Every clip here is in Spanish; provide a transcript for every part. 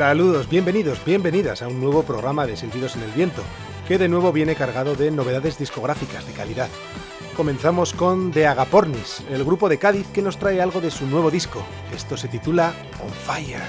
Saludos, bienvenidos, bienvenidas a un nuevo programa de Sentidos en el Viento, que de nuevo viene cargado de novedades discográficas de calidad. Comenzamos con The Agapornis, el grupo de Cádiz que nos trae algo de su nuevo disco. Esto se titula On Fire.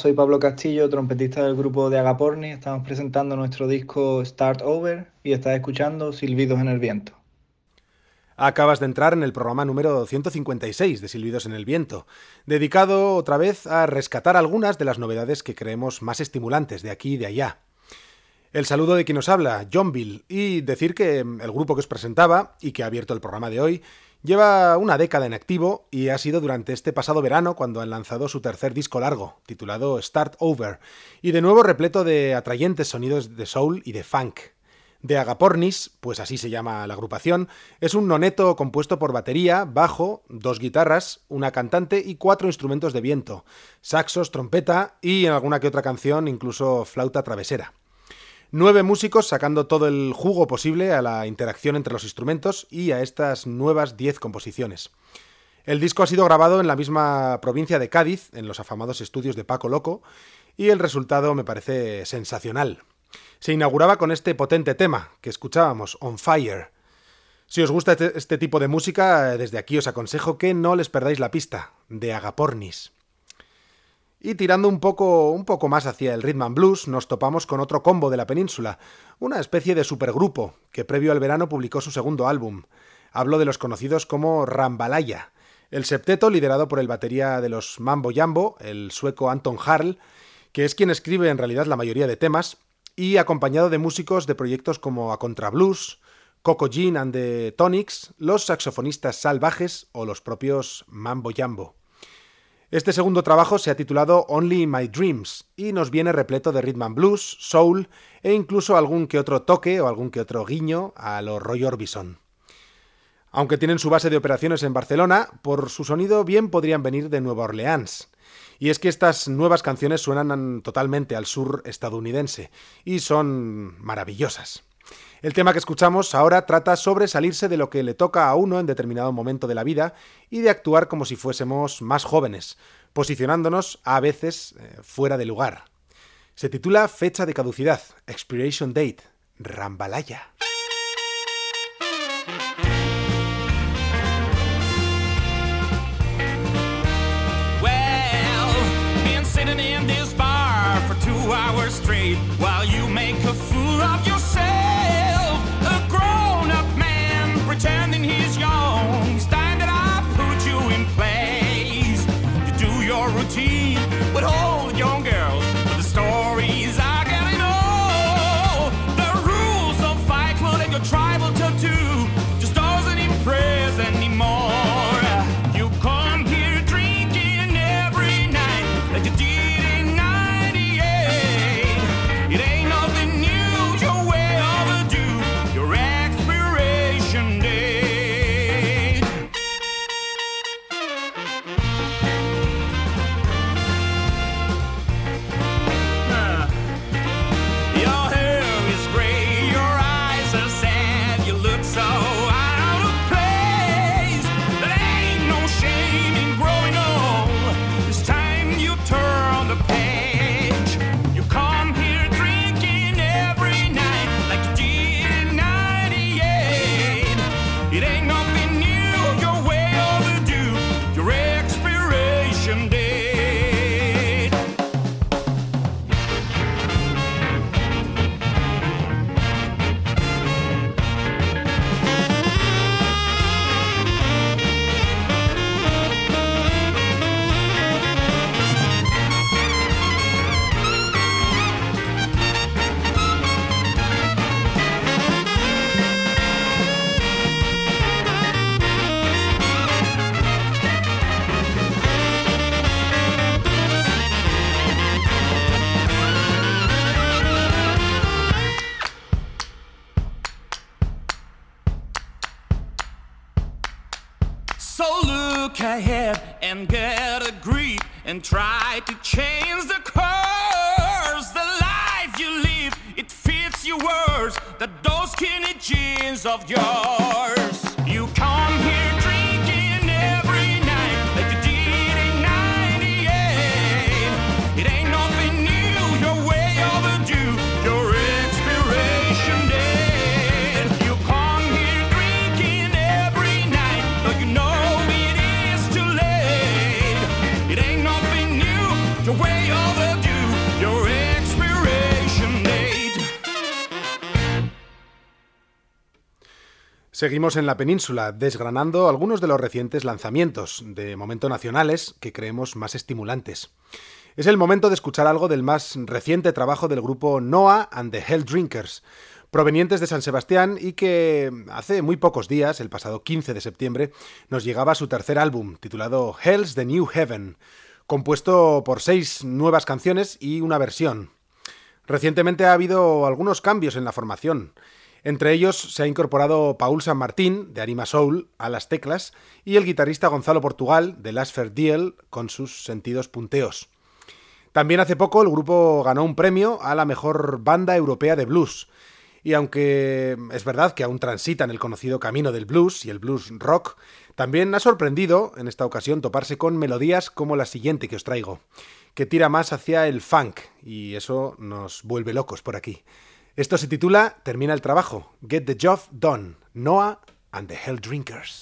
Soy Pablo Castillo, trompetista del grupo de Agaporni. Estamos presentando nuestro disco Start Over y estás escuchando Silbidos en el Viento. Acabas de entrar en el programa número 156 de Silbidos en el Viento, dedicado otra vez a rescatar algunas de las novedades que creemos más estimulantes de aquí y de allá. El saludo de quien nos habla, John Bill, y decir que el grupo que os presentaba y que ha abierto el programa de hoy lleva una década en activo y ha sido durante este pasado verano cuando han lanzado su tercer disco largo, titulado Start Over, y de nuevo repleto de atrayentes sonidos de soul y de funk de Agapornis, pues así se llama la agrupación, es un noneto compuesto por batería, bajo, dos guitarras, una cantante y cuatro instrumentos de viento, saxos, trompeta y en alguna que otra canción incluso flauta travesera. Nueve músicos sacando todo el jugo posible a la interacción entre los instrumentos y a estas nuevas diez composiciones. El disco ha sido grabado en la misma provincia de Cádiz, en los afamados estudios de Paco Loco, y el resultado me parece sensacional se inauguraba con este potente tema que escuchábamos, On Fire. Si os gusta este, este, tipo de música, desde aquí os aconsejo que no les perdáis la pista, de Agapornis. Y tirando un poco, un poco más hacia el rhythm and blues, nos topamos con otro combo de la península, una especie de supergrupo que previo al verano publicó su segundo álbum. Hablo de los conocidos como Rambalaya, el septeto liderado por el batería de los Mambo Jambo, el sueco Anton Harl, que es quien escribe en realidad la mayoría de temas, y acompañado de músicos de proyectos como A Contra Blues, Coco Jean and the Tonics, los saxofonistas salvajes o los propios Mambo Jambo. Este segundo trabajo se ha titulado Only My Dreams y nos viene repleto de rhythm and blues, soul e incluso algún que otro toque o algún que otro guiño a los Roy Orbison. Aunque tienen su base de operaciones en Barcelona, por su sonido bien podrían venir de Nueva Orleans. Y es que estas nuevas canciones suenan totalmente al sur estadounidense y son maravillosas. El tema que escuchamos ahora trata sobre salirse de lo que le toca a uno en determinado momento de la vida y de actuar como si fuésemos más jóvenes, posicionándonos a veces eh, fuera de lugar. Se titula Fecha de caducidad, Expiration Date, Rambalaya. while you make a fool of. And Seguimos en la península, desgranando algunos de los recientes lanzamientos, de momento nacionales, que creemos más estimulantes. Es el momento de escuchar algo del más reciente trabajo del grupo Noah and the Hell Drinkers, provenientes de San Sebastián y que hace muy pocos días, el pasado 15 de septiembre, nos llegaba su tercer álbum, titulado Hell's the New Heaven, compuesto por seis nuevas canciones y una versión. Recientemente ha habido algunos cambios en la formación. Entre ellos se ha incorporado Paul San Martín, de Arima Soul, a las teclas, y el guitarrista Gonzalo Portugal, de Last Fair Deal, con sus sentidos punteos. También hace poco el grupo ganó un premio a la mejor banda europea de blues. Y aunque es verdad que aún transita en el conocido camino del blues y el blues rock, también ha sorprendido en esta ocasión toparse con melodías como la siguiente que os traigo, que tira más hacia el funk, y eso nos vuelve locos por aquí. Esto se titula Termina el trabajo, Get the Job Done, Noah and the Hell Drinkers.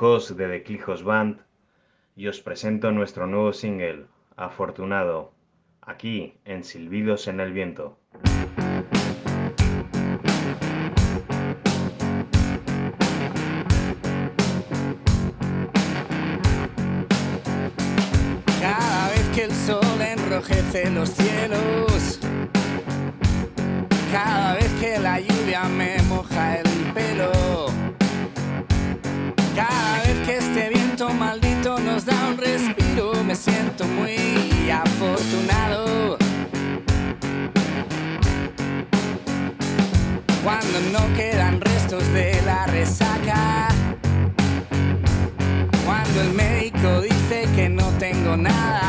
Jos de The Clijos Band y os presento nuestro nuevo single, afortunado, aquí en Silbidos en el Viento. Cada vez que el sol enrojece los cielos, cada vez que la lluvia me moja el pelo, cada me siento muy afortunado. Cuando no quedan restos de la resaca. Cuando el médico dice que no tengo nada.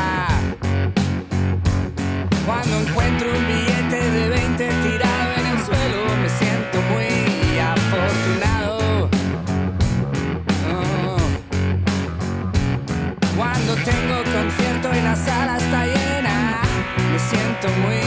Siento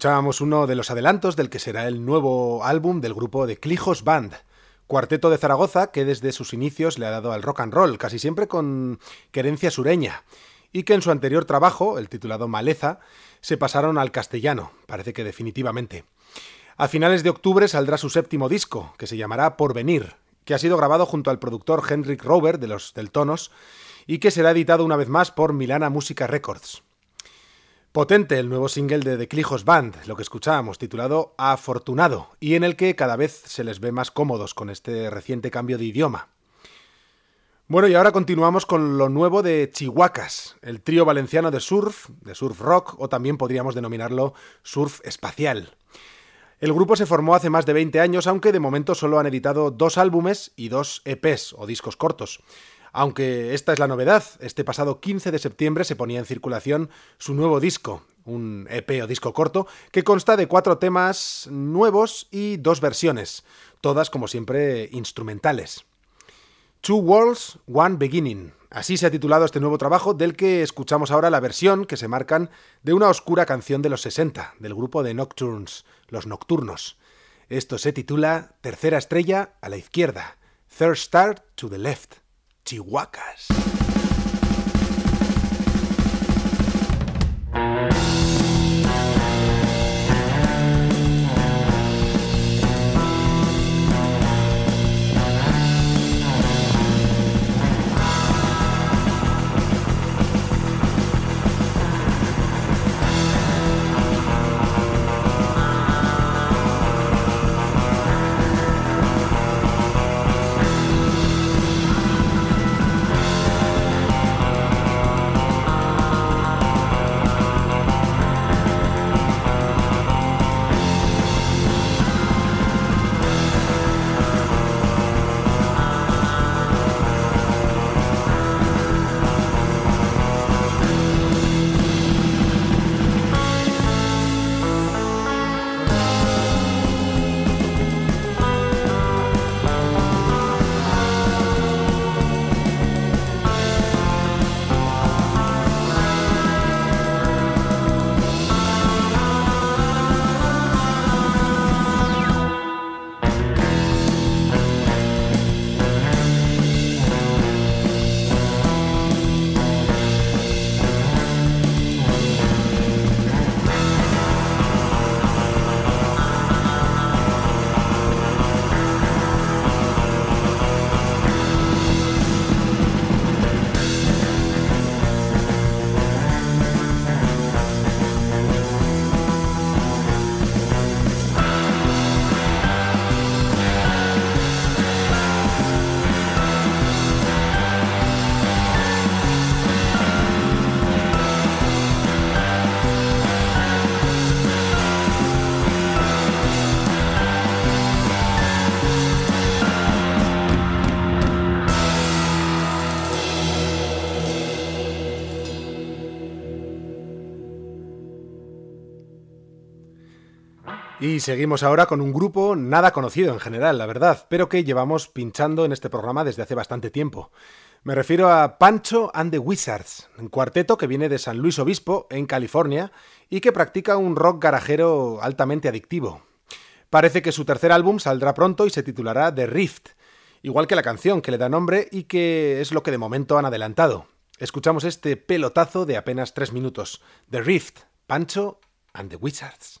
Escuchábamos uno de los adelantos del que será el nuevo álbum del grupo de Clijos Band, cuarteto de Zaragoza que desde sus inicios le ha dado al rock and roll, casi siempre con querencia sureña, y que en su anterior trabajo, el titulado Maleza, se pasaron al castellano, parece que definitivamente. A finales de octubre saldrá su séptimo disco, que se llamará Porvenir, que ha sido grabado junto al productor Henrik Rover de los Deltonos y que será editado una vez más por Milana Música Records. Potente el nuevo single de The Clijos Band, lo que escuchábamos, titulado Afortunado, y en el que cada vez se les ve más cómodos con este reciente cambio de idioma. Bueno, y ahora continuamos con lo nuevo de Chihuacas, el trío valenciano de surf, de surf rock, o también podríamos denominarlo surf espacial. El grupo se formó hace más de 20 años, aunque de momento solo han editado dos álbumes y dos EPs o discos cortos. Aunque esta es la novedad, este pasado 15 de septiembre se ponía en circulación su nuevo disco, un EP o disco corto, que consta de cuatro temas nuevos y dos versiones, todas como siempre instrumentales. Two Worlds, One Beginning. Así se ha titulado este nuevo trabajo del que escuchamos ahora la versión que se marcan de una oscura canción de los 60, del grupo de Nocturnes, Los Nocturnos. Esto se titula Tercera estrella a la izquierda, Third Star to the Left, Chihuacas. Y seguimos ahora con un grupo nada conocido en general, la verdad, pero que llevamos pinchando en este programa desde hace bastante tiempo. Me refiero a Pancho and the Wizards, un cuarteto que viene de San Luis Obispo, en California, y que practica un rock garajero altamente adictivo. Parece que su tercer álbum saldrá pronto y se titulará The Rift, igual que la canción que le da nombre y que es lo que de momento han adelantado. Escuchamos este pelotazo de apenas tres minutos. The Rift, Pancho and the Wizards.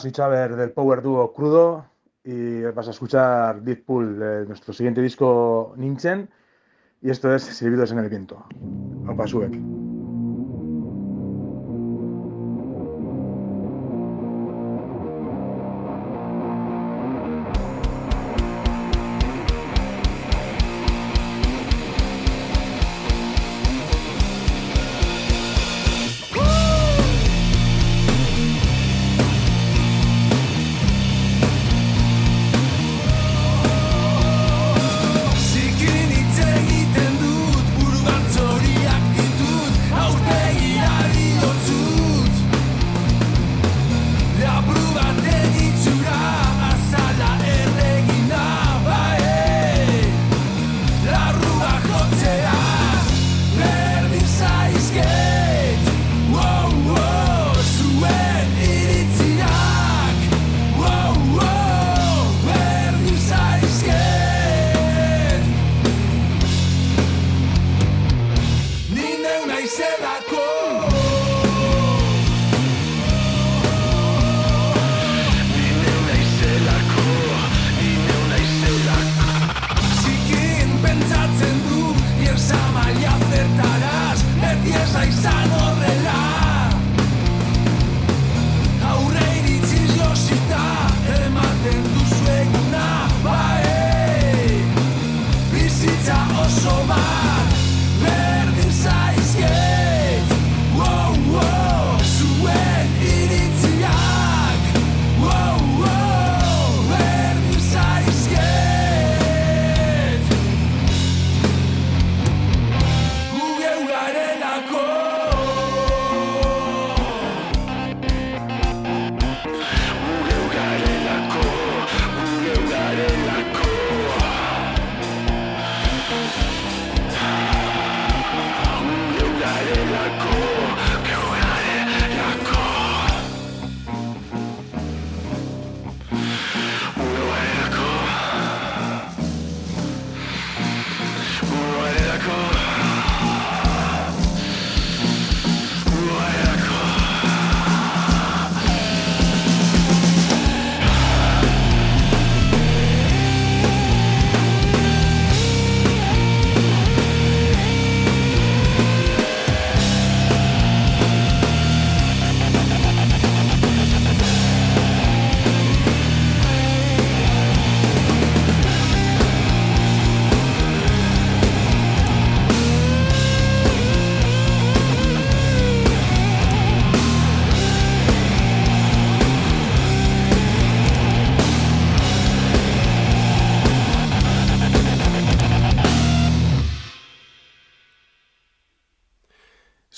Hola, soy Chaver del Power Duo Crudo y vas a escuchar Deep Pool de nuestro siguiente disco Ninchen y esto es Silbidos en el Viento. Opa, sube.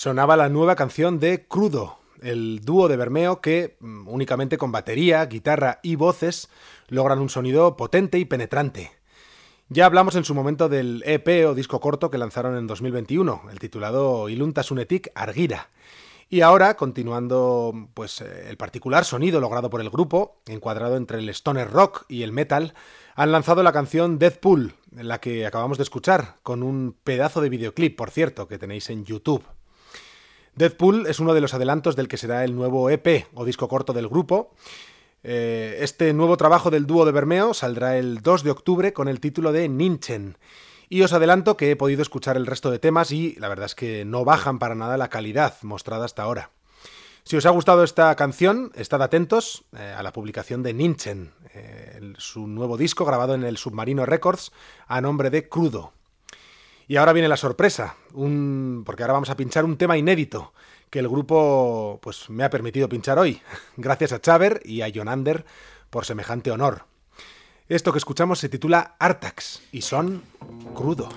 Sonaba la nueva canción de Crudo, el dúo de Bermeo que, mm, únicamente con batería, guitarra y voces, logran un sonido potente y penetrante. Ya hablamos en su momento del EP o disco corto que lanzaron en 2021, el titulado Ilunta-Sunetik Argira. Y ahora, continuando pues eh, el particular sonido logrado por el grupo, encuadrado entre el stoner rock y el metal, han lanzado la canción Deathpool, la que acabamos de escuchar, con un pedazo de videoclip, por cierto, que tenéis en YouTube. Deadpool es uno de los adelantos del que será el nuevo EP o disco corto del grupo. Eh, este nuevo trabajo del dúo de Bermeo saldrá el 2 de octubre con el título de Ninchen. Y os adelanto que he podido escuchar el resto de temas y la verdad es que no bajan para nada la calidad mostrada hasta ahora. Si os ha gustado esta canción, estad atentos eh, a la publicación de Ninchen, eh, su nuevo disco grabado en el Submarino Records a nombre de Crudo. Y ahora viene la sorpresa, un... porque ahora vamos a pinchar un tema inédito que el grupo pues, me ha permitido pinchar hoy. Gracias a Chaver y a Jonander por semejante honor. Esto que escuchamos se titula Artax y son crudo.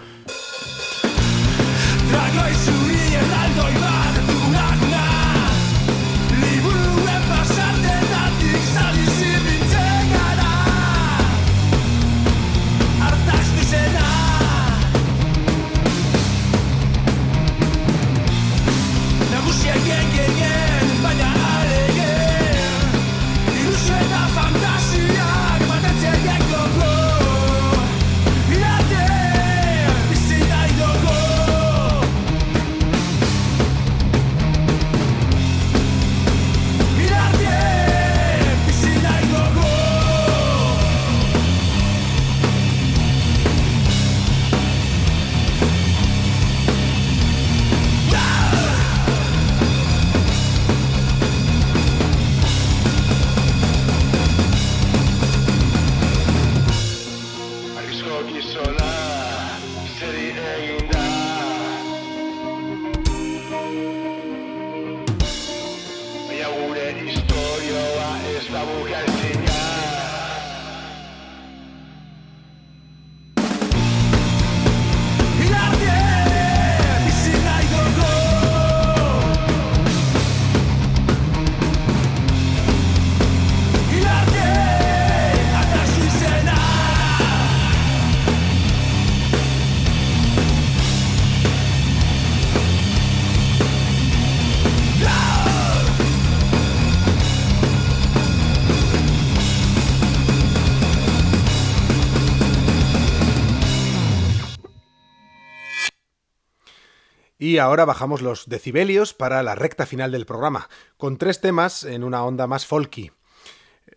Y ahora bajamos los decibelios para la recta final del programa, con tres temas en una onda más folky.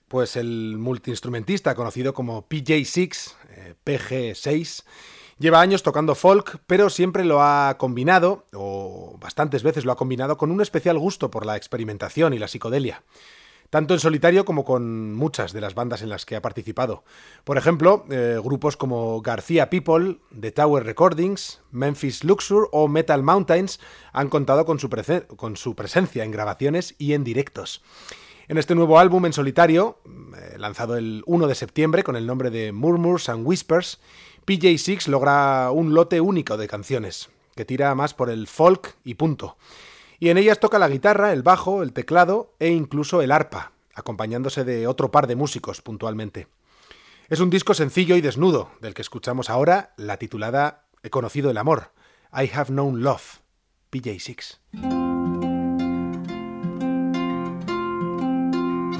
Pues el multiinstrumentista conocido como PJ6, eh, PG6, lleva años tocando folk, pero siempre lo ha combinado, o bastantes veces lo ha combinado, con un especial gusto por la experimentación y la psicodelia tanto en solitario como con muchas de las bandas en las que ha participado. Por ejemplo, eh, grupos como García People, The Tower Recordings, Memphis Luxur o Metal Mountains han contado con su, presencia en grabaciones y en directos. En este nuevo álbum en solitario, eh, lanzado el 1 de septiembre con el nombre de Murmurs and Whispers, PJ6 logra un lote único de canciones, que tira más por el folk y punto y en ellas toca la guitarra, el bajo, el teclado e incluso el arpa, acompañándose de otro par de músicos puntualmente. Es un disco sencillo y desnudo, del que escuchamos ahora la titulada He conocido el amor, I Have Known Love, PJ6.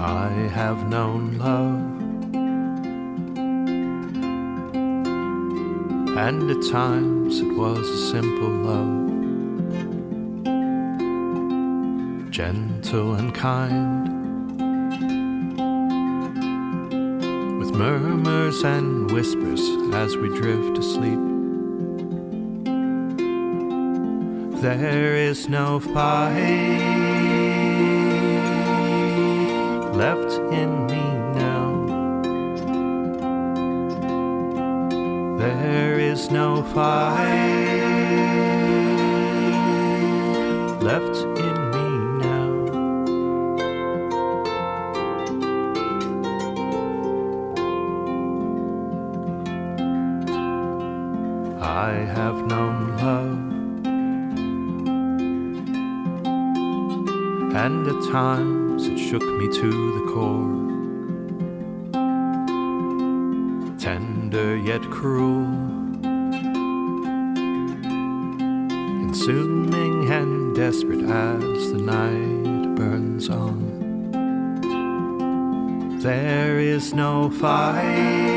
I have known love And at times it was a simple love, gentle and kind, with murmurs and whispers as we drift asleep. There is no fight left in me now. There is no fight left in times it shook me to the core. Tender yet cruel, consuming and desperate as the night burns on. There is no fight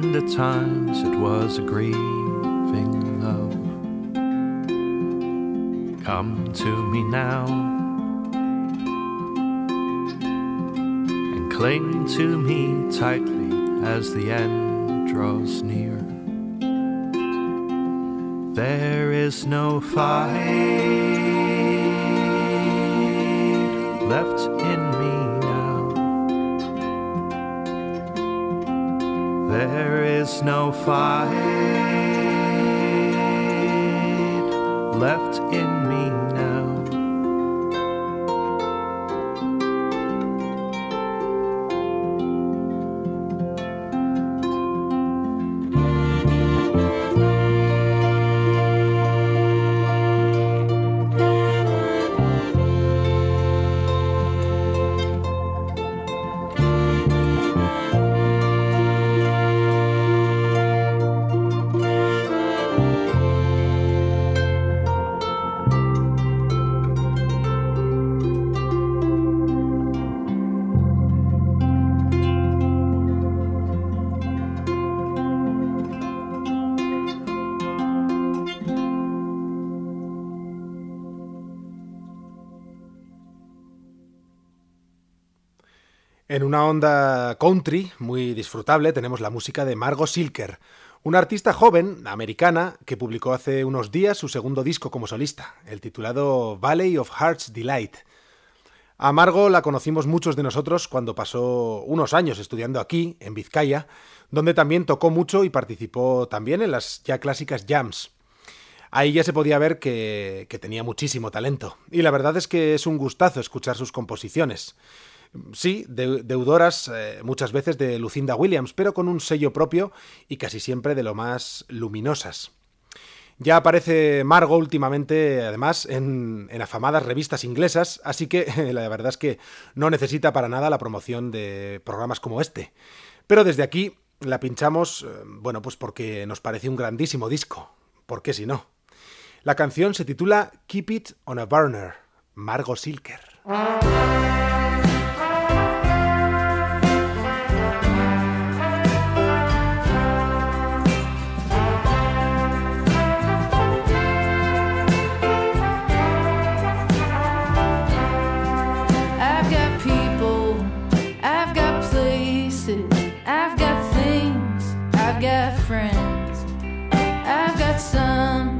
And at times it was a grieving love. Come to me now and cling to me tightly as the end draws near. There is no fight There is no fight. Left En una onda country muy disfrutable tenemos la música de Margot Silker, una artista joven, americana, que publicó hace unos días su segundo disco como solista, el titulado Valley of Heart's Delight. A Margot la conocimos muchos de nosotros cuando pasó unos años estudiando aquí, en Vizcaya, donde también tocó mucho y participó también en las ya clásicas jams. Ahí ya se podía ver que, que tenía muchísimo talento, y la verdad es que es un gustazo escuchar sus composiciones. Sí, de- deudoras eh, muchas veces de Lucinda Williams, pero con un sello propio y casi siempre de lo más luminosas. Ya aparece Margot últimamente, además, en, en afamadas revistas inglesas, así que la verdad es que no necesita para nada la promoción de programas como este. Pero desde aquí la pinchamos, eh, bueno, pues porque nos parece un grandísimo disco. ¿Por qué si no? La canción se titula Keep It on a Burner, Margot Silker. Friends, I've got something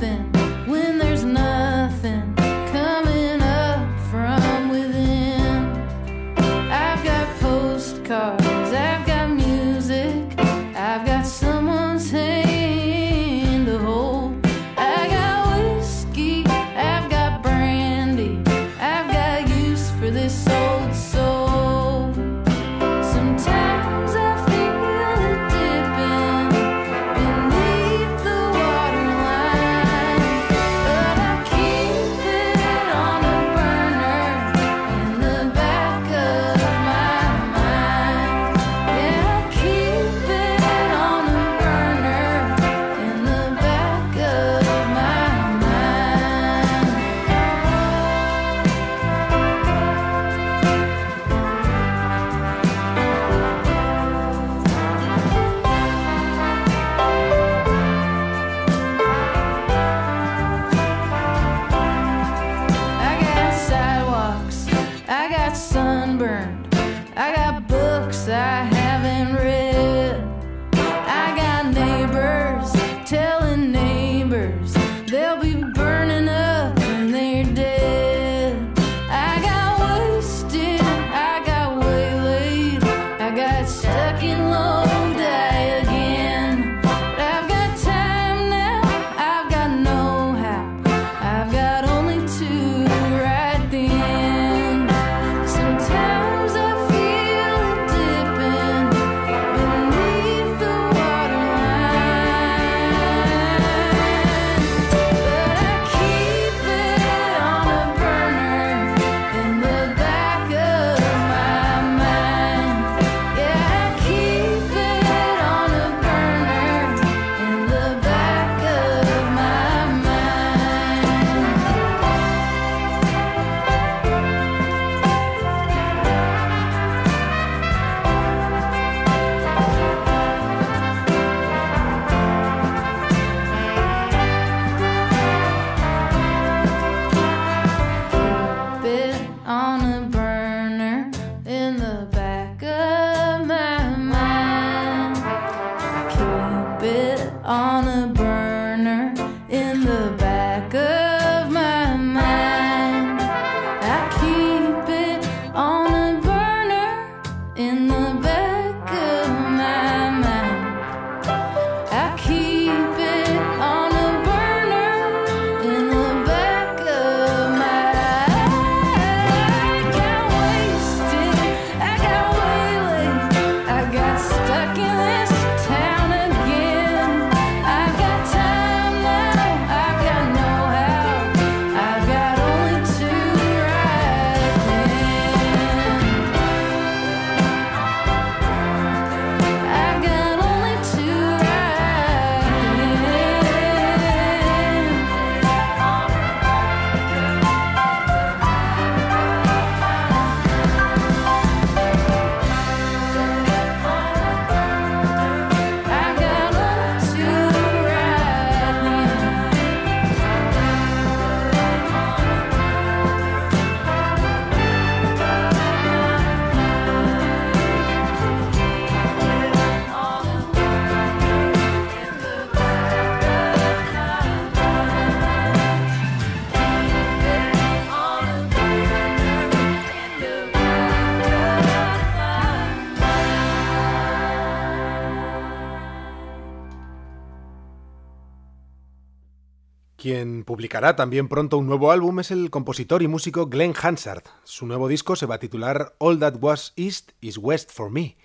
publicará también pronto un nuevo álbum es el compositor y músico Glenn Hansard. Su nuevo disco se va a titular All That Was East is West for Me.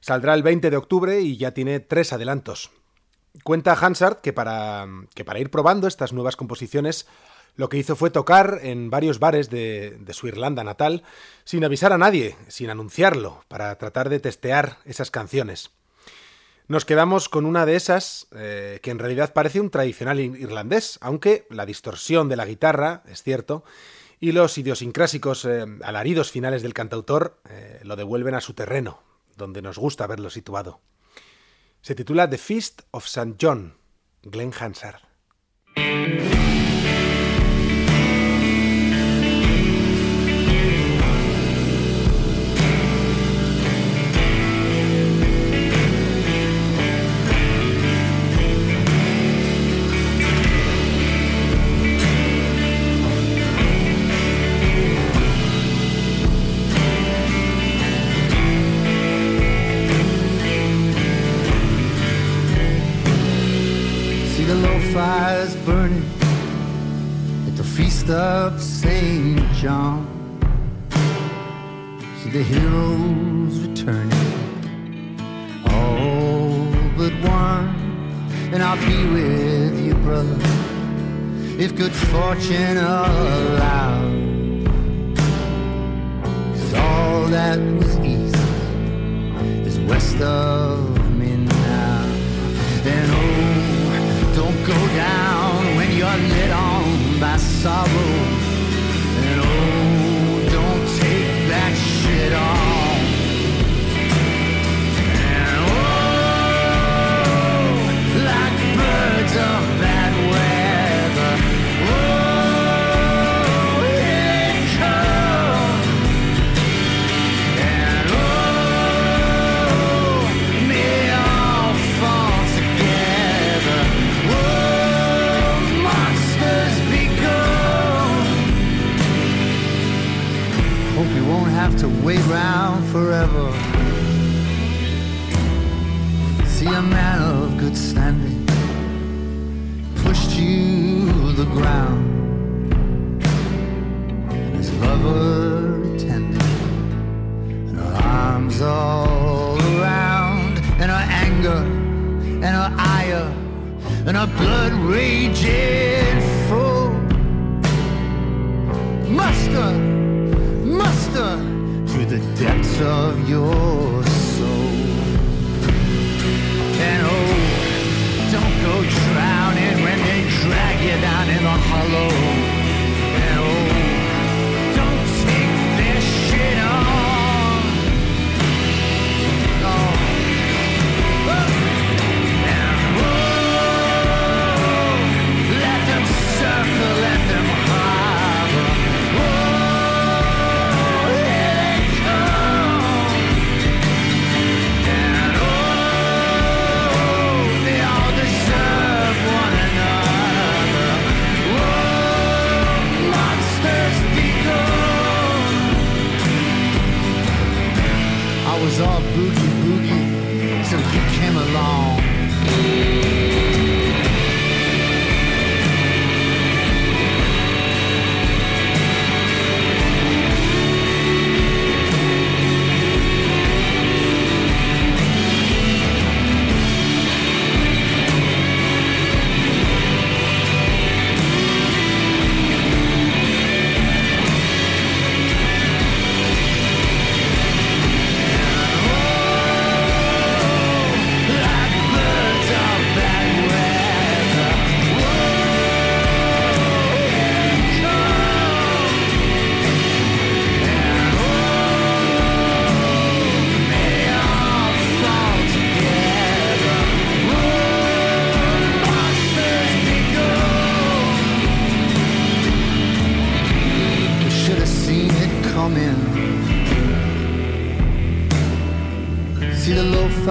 Saldrá el 20 de octubre y ya tiene tres adelantos. Cuenta Hansard que para, que para ir probando estas nuevas composiciones lo que hizo fue tocar en varios bares de, de, su Irlanda natal sin avisar a nadie, sin anunciarlo, para tratar de testear esas canciones. Nos quedamos con una de esas eh, que en realidad parece un tradicional irlandés, aunque la distorsión de la guitarra, es cierto, y los idiosincrásicos eh, alaridos finales del cantautor eh, lo devuelven a su terreno, donde nos gusta verlo situado. Se titula The Feast of St. John, Glenn Hansard. Fires burning at the feast of St. John. See the heroes returning, all but one. And I'll be with you, brother, if good fortune allows. all that was east is west of me now. And oh, go down when you're lit on by sorrow. And oh, don't take that shit on. And oh, like birds of to wait round forever. See a man of good standing pushed you to the ground, and his lover attended and her arms all around, and her anger, and her ire, and her blood raging full. Through the depths of your soul. And oh, don't go drowning when they drag you down in the hollow. Along.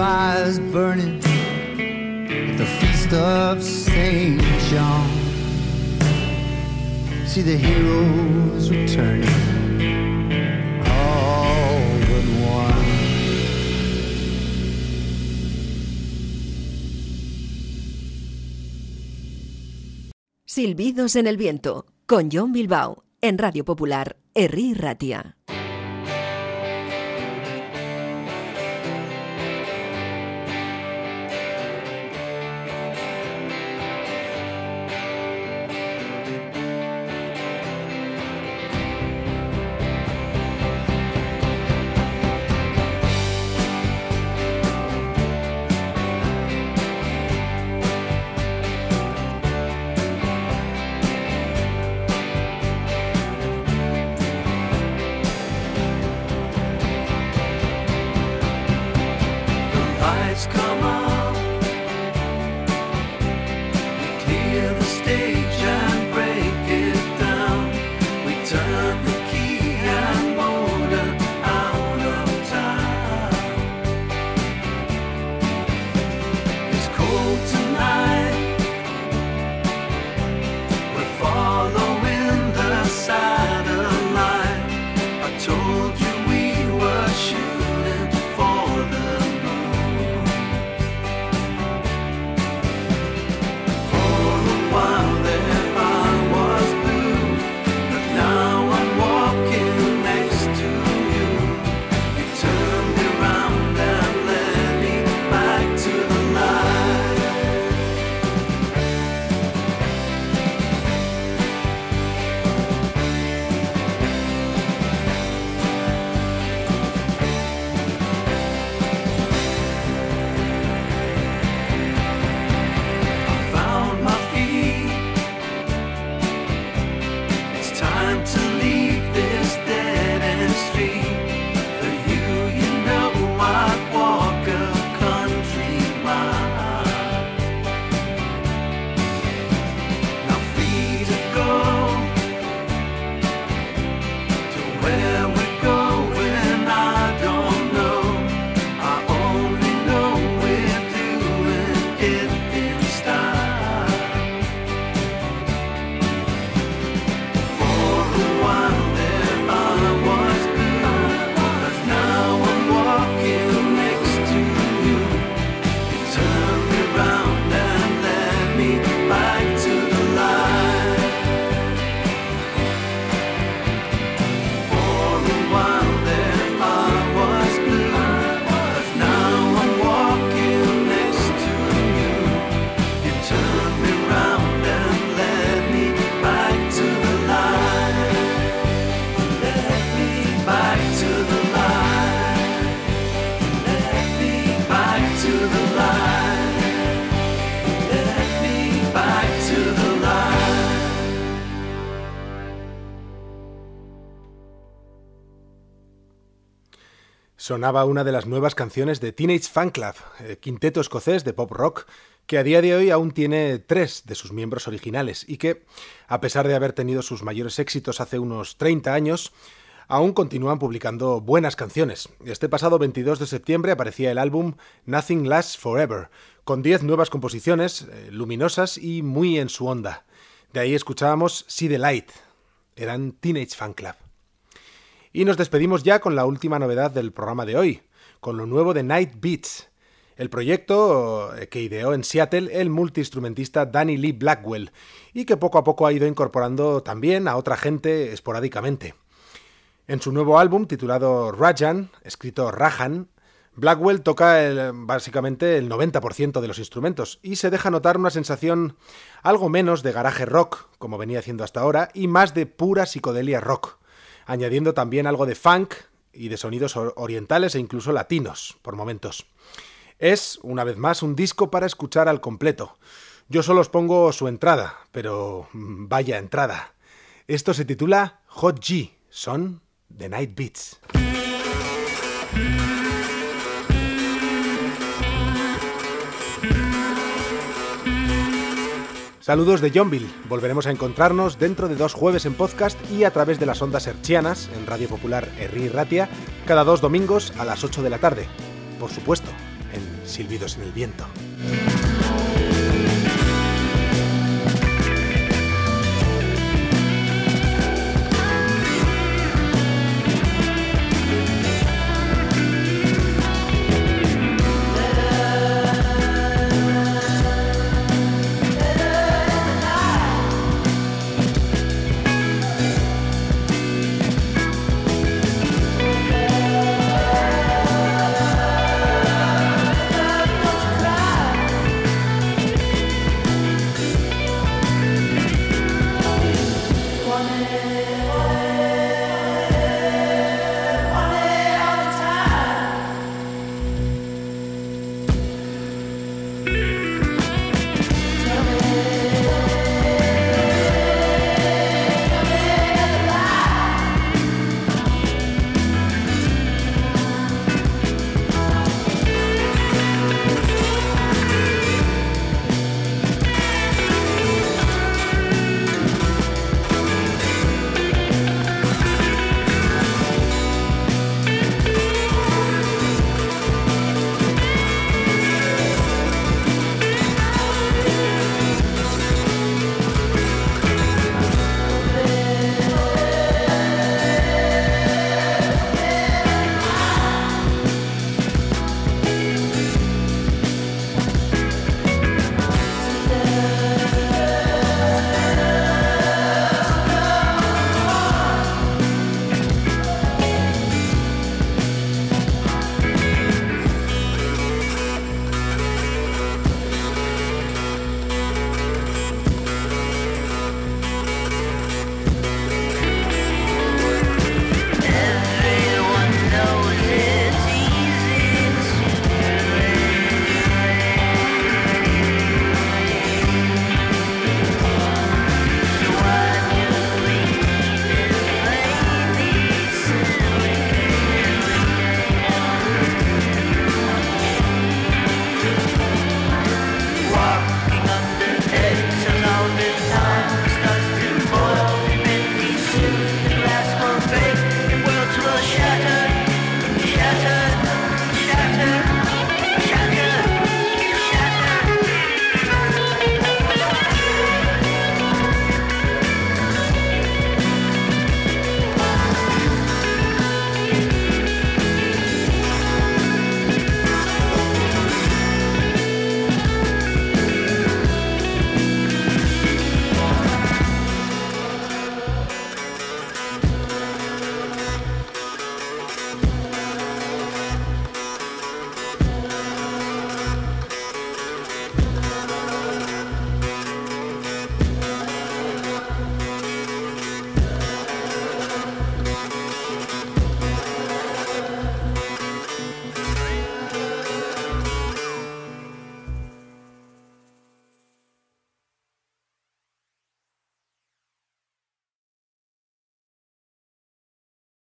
The low fires burning at the feast of St. John. See the heroes returning. Silbidos en el viento con John Bilbao en Radio Popular, Herri Ratia. Sonaba una de las nuevas canciones de Teenage Fanclub, eh, quinteto escocés de pop rock, que a día de hoy aún tiene tres de sus miembros originales y que, a pesar de haber tenido sus mayores éxitos hace unos 30 años, aún continúan publicando buenas canciones. Este pasado 22 de septiembre aparecía el álbum Nothing Lasts Forever, con 10 nuevas composiciones, eh, luminosas y muy en su onda. De ahí escuchábamos See the Light. Eran Teenage Fanclub. Y nos despedimos ya con la última novedad del programa de hoy, con lo nuevo de Night Beats, el proyecto eh, que ideó en Seattle el multiinstrumentista Danny Lee Blackwell y que poco a poco ha ido incorporando también a otra gente esporádicamente. En su nuevo álbum titulado Rajan, escrito Rajan, Blackwell toca básicamente el 90% de los instrumentos y se deja notar una sensación algo menos de garaje rock, como venía haciendo hasta ahora, y más de pura psicodelia rock, añadiendo también algo de funk y de sonidos or- orientales e incluso latinos, por momentos. Es, una vez más, un disco para escuchar al completo. Yo solo os pongo su entrada, pero mm, vaya entrada. Esto se titula Hot G, son The Night Beats. Saludos de Johnville. Volveremos a encontrarnos dentro de dos jueves en podcast y a través de las ondas hertzianas en Radio Popular Herri Ratia cada dos domingos a las 8 de la tarde. Por supuesto, en Silbidos en el Viento.